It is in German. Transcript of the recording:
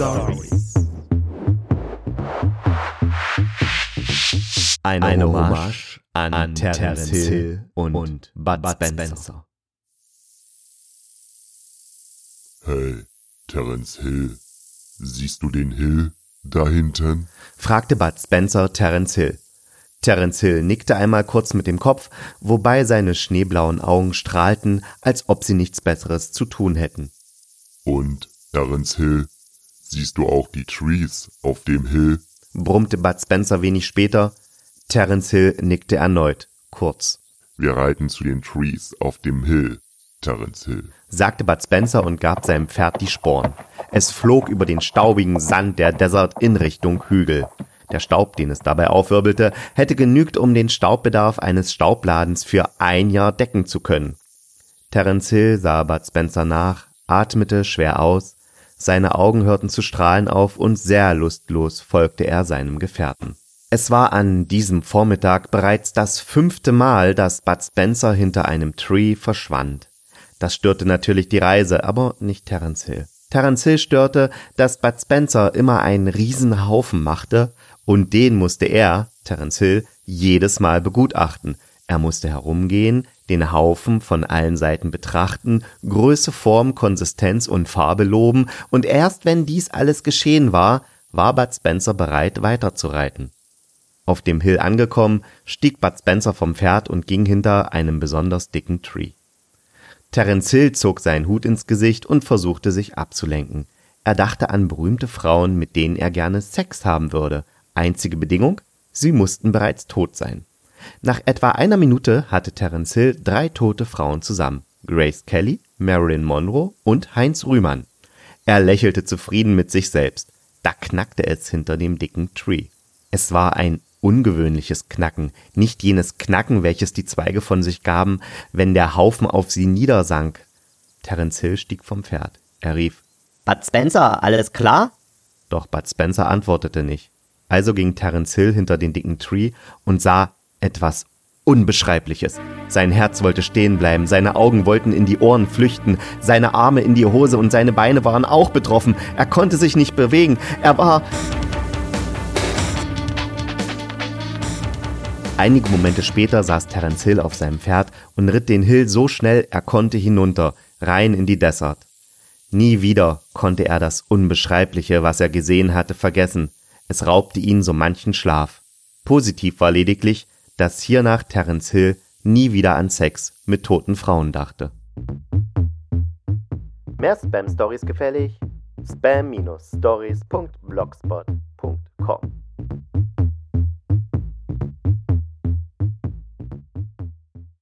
Stories. Eine, Eine Hommage an, an Terence Hill und, und Bud, Bud Spencer. Hey, Terence Hill, siehst du den Hill da hinten? fragte Bud Spencer Terence Hill. Terence Hill nickte einmal kurz mit dem Kopf, wobei seine schneeblauen Augen strahlten, als ob sie nichts Besseres zu tun hätten. Und, Terence Hill, siehst du auch die Trees auf dem Hill? brummte Bud Spencer wenig später. Terence Hill nickte erneut, kurz. Wir reiten zu den Trees auf dem Hill, Terence Hill, sagte Bud Spencer und gab seinem Pferd die Sporen. Es flog über den staubigen Sand der Desert in Richtung Hügel. Der Staub, den es dabei aufwirbelte, hätte genügt, um den Staubbedarf eines Staubladens für ein Jahr decken zu können. Terence Hill sah Bud Spencer nach, atmete schwer aus, seine Augen hörten zu strahlen auf und sehr lustlos folgte er seinem Gefährten. Es war an diesem Vormittag bereits das fünfte Mal, dass Bud Spencer hinter einem Tree verschwand. Das störte natürlich die Reise, aber nicht Terence Hill. Terence Hill störte, dass Bud Spencer immer einen Riesenhaufen machte und den musste er, Terence Hill, jedes Mal begutachten. Er musste herumgehen, den Haufen von allen Seiten betrachten, Größe, Form, Konsistenz und Farbe loben, und erst wenn dies alles geschehen war, war Bud Spencer bereit, weiterzureiten. Auf dem Hill angekommen, stieg Bud Spencer vom Pferd und ging hinter einem besonders dicken Tree. Terence Hill zog seinen Hut ins Gesicht und versuchte sich abzulenken. Er dachte an berühmte Frauen, mit denen er gerne Sex haben würde, Einzige Bedingung, sie mussten bereits tot sein. Nach etwa einer Minute hatte Terence Hill drei tote Frauen zusammen: Grace Kelly, Marilyn Monroe und Heinz Rühmann. Er lächelte zufrieden mit sich selbst. Da knackte es hinter dem dicken Tree. Es war ein ungewöhnliches Knacken, nicht jenes Knacken, welches die Zweige von sich gaben, wenn der Haufen auf sie niedersank. Terence Hill stieg vom Pferd. Er rief: Bud Spencer, alles klar? Doch Bud Spencer antwortete nicht. Also ging Terence Hill hinter den dicken Tree und sah etwas Unbeschreibliches. Sein Herz wollte stehen bleiben, seine Augen wollten in die Ohren flüchten, seine Arme in die Hose und seine Beine waren auch betroffen. Er konnte sich nicht bewegen. Er war. Einige Momente später saß Terence Hill auf seinem Pferd und ritt den Hill so schnell er konnte hinunter, rein in die Desert. Nie wieder konnte er das Unbeschreibliche, was er gesehen hatte, vergessen. Es raubte ihn so manchen Schlaf. Positiv war lediglich, dass hiernach Terence Hill nie wieder an Sex mit toten Frauen dachte. Mehr Spam-Stories gefällig? spam-stories.blogspot.com